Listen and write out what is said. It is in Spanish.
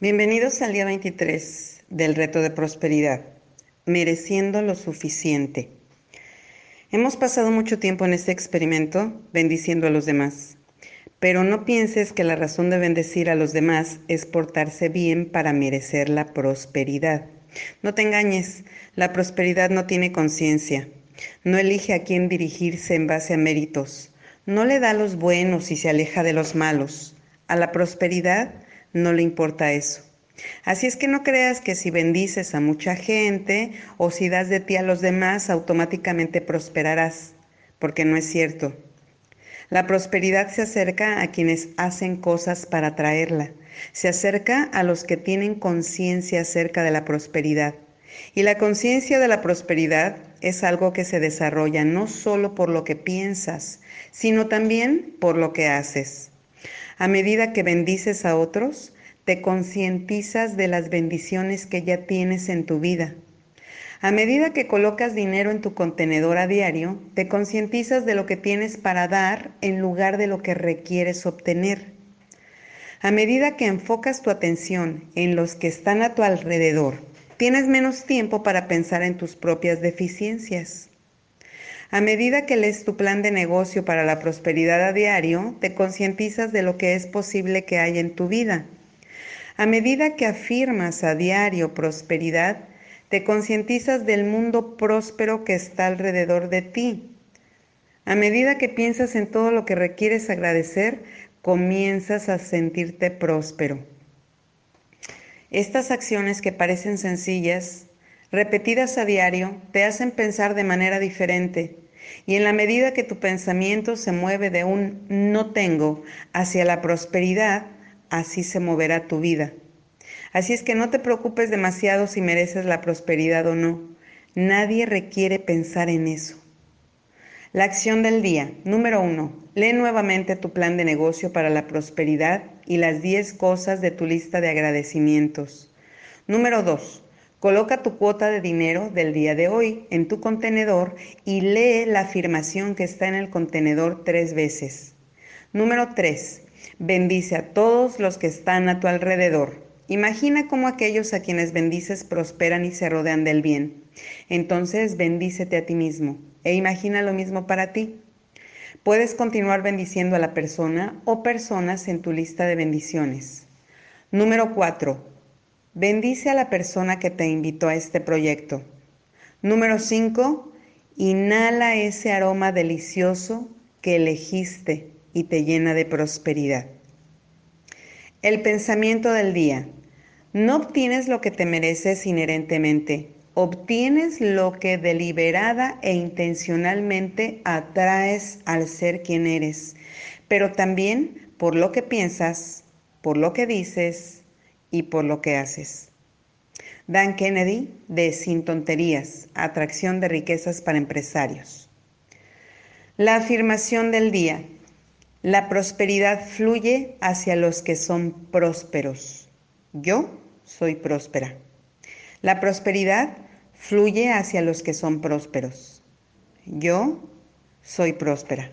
Bienvenidos al día 23 del reto de prosperidad, mereciendo lo suficiente. Hemos pasado mucho tiempo en este experimento bendiciendo a los demás, pero no pienses que la razón de bendecir a los demás es portarse bien para merecer la prosperidad. No te engañes, la prosperidad no tiene conciencia, no elige a quién dirigirse en base a méritos, no le da los buenos y se aleja de los malos. A la prosperidad no le importa eso. Así es que no creas que si bendices a mucha gente o si das de ti a los demás, automáticamente prosperarás, porque no es cierto. La prosperidad se acerca a quienes hacen cosas para traerla, se acerca a los que tienen conciencia acerca de la prosperidad. Y la conciencia de la prosperidad es algo que se desarrolla no solo por lo que piensas, sino también por lo que haces. A medida que bendices a otros, te concientizas de las bendiciones que ya tienes en tu vida. A medida que colocas dinero en tu contenedor a diario, te concientizas de lo que tienes para dar en lugar de lo que requieres obtener. A medida que enfocas tu atención en los que están a tu alrededor, tienes menos tiempo para pensar en tus propias deficiencias. A medida que lees tu plan de negocio para la prosperidad a diario, te concientizas de lo que es posible que haya en tu vida a medida que afirmas a diario prosperidad, te concientizas del mundo próspero que está alrededor de ti. A medida que piensas en todo lo que requieres agradecer, comienzas a sentirte próspero. Estas acciones que parecen sencillas, repetidas a diario, te hacen pensar de manera diferente. Y en la medida que tu pensamiento se mueve de un no tengo hacia la prosperidad, así se moverá tu vida. Así es que no te preocupes demasiado si mereces la prosperidad o no. Nadie requiere pensar en eso. La acción del día. Número uno. Lee nuevamente tu plan de negocio para la prosperidad y las 10 cosas de tu lista de agradecimientos. Número dos. Coloca tu cuota de dinero del día de hoy en tu contenedor y lee la afirmación que está en el contenedor tres veces. Número 3. Bendice a todos los que están a tu alrededor. Imagina cómo aquellos a quienes bendices prosperan y se rodean del bien. Entonces bendícete a ti mismo e imagina lo mismo para ti. Puedes continuar bendiciendo a la persona o personas en tu lista de bendiciones. Número 4. Bendice a la persona que te invitó a este proyecto. Número 5. Inhala ese aroma delicioso que elegiste y te llena de prosperidad. El pensamiento del día. No obtienes lo que te mereces inherentemente, obtienes lo que deliberada e intencionalmente atraes al ser quien eres, pero también por lo que piensas, por lo que dices y por lo que haces. Dan Kennedy de Sin Tonterías, Atracción de Riquezas para Empresarios. La afirmación del día. La prosperidad fluye hacia los que son prósperos. Yo soy próspera. La prosperidad fluye hacia los que son prósperos. Yo soy próspera.